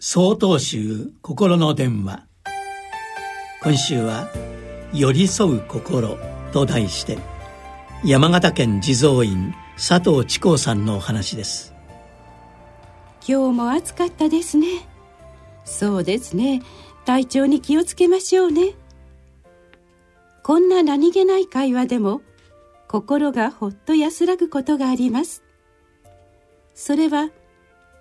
総統集心の電話。今週は「寄り添う心」と題して山形県地蔵院佐藤智光さんのお話です。今日も暑かったですね。そうですね。体調に気をつけましょうね。こんな何気ない会話でも心がほっと安らぐことがあります。それは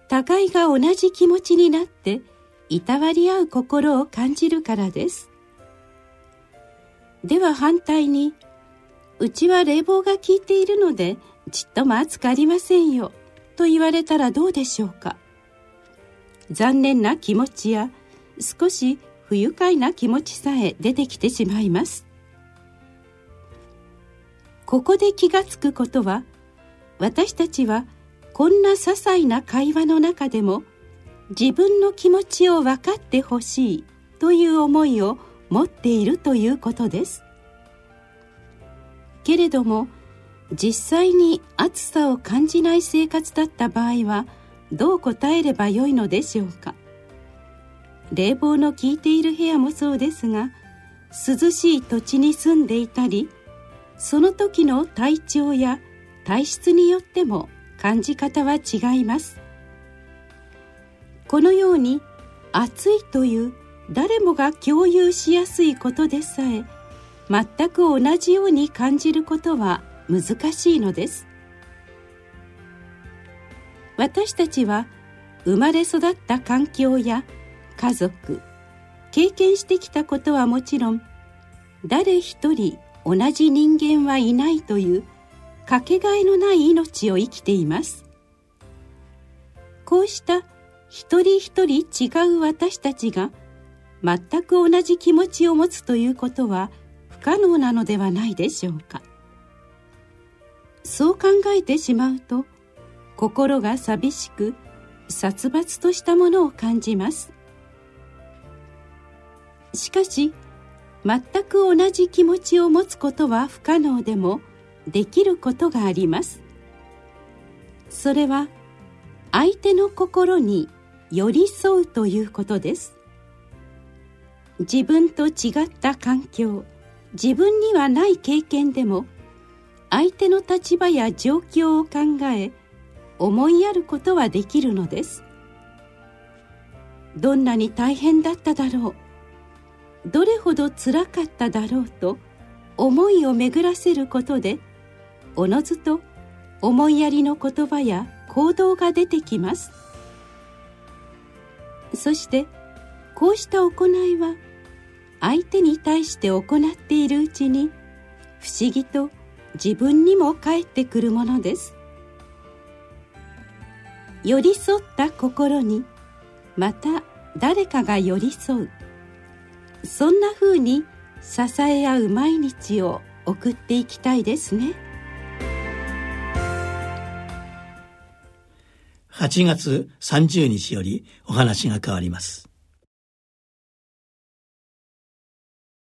互いが同じ気持ちになっていたわり合う心を感じるからです。では反対にうちは冷房が効いているのでちっとも暑くありませんよと言われたらどうでしょうか。残念な気持ちや少し不愉快な気持ちさえ出てきてしまいます。ここで気がつくことは私たちはこんな些細な会話の中でも自分の気持ちを分かってほしいという思いを持っているということです。けれども実際に暑さを感じない生活だった場合はどう答えればよいのでしょうか？冷房の効いている部屋もそうですが涼しい土地に住んでいたりその時の体調や体質によっても感じ方は違います。このように暑いという誰もが共有しやすいことでさえ全く同じように感じることは難しいのです。私たちは生まれ育った環境や家族経験してきたことはもちろん誰一人同じ人間はいないというかけがえのない命を生きています。こうした一人一人違う私たちが全く同じ気持ちを持つということは不可能なのではないでしょうか。そう考えてしまうと心が寂しく殺伐としたものを感じます。しかし全く同じ気持ちを持つことは不可能でもできることがあります。それは相手の心に寄り添うということです。自分と違った環境自分にはない経験でも相手の立場や状況を考え思いやることはできるのです。どんなに大変だっただろうどれほどつらかっただろうと思いを巡らせることでおのずと思いやりの言葉や行動が出てきます。そしてこうした行いは相手に対して行っているうちに不思議と自分にも返ってくるものです。寄り添った心にまた誰かが寄り添う。そんなふうに支え合う毎日を送っていきたいですね。8月30日よりお話が変わります。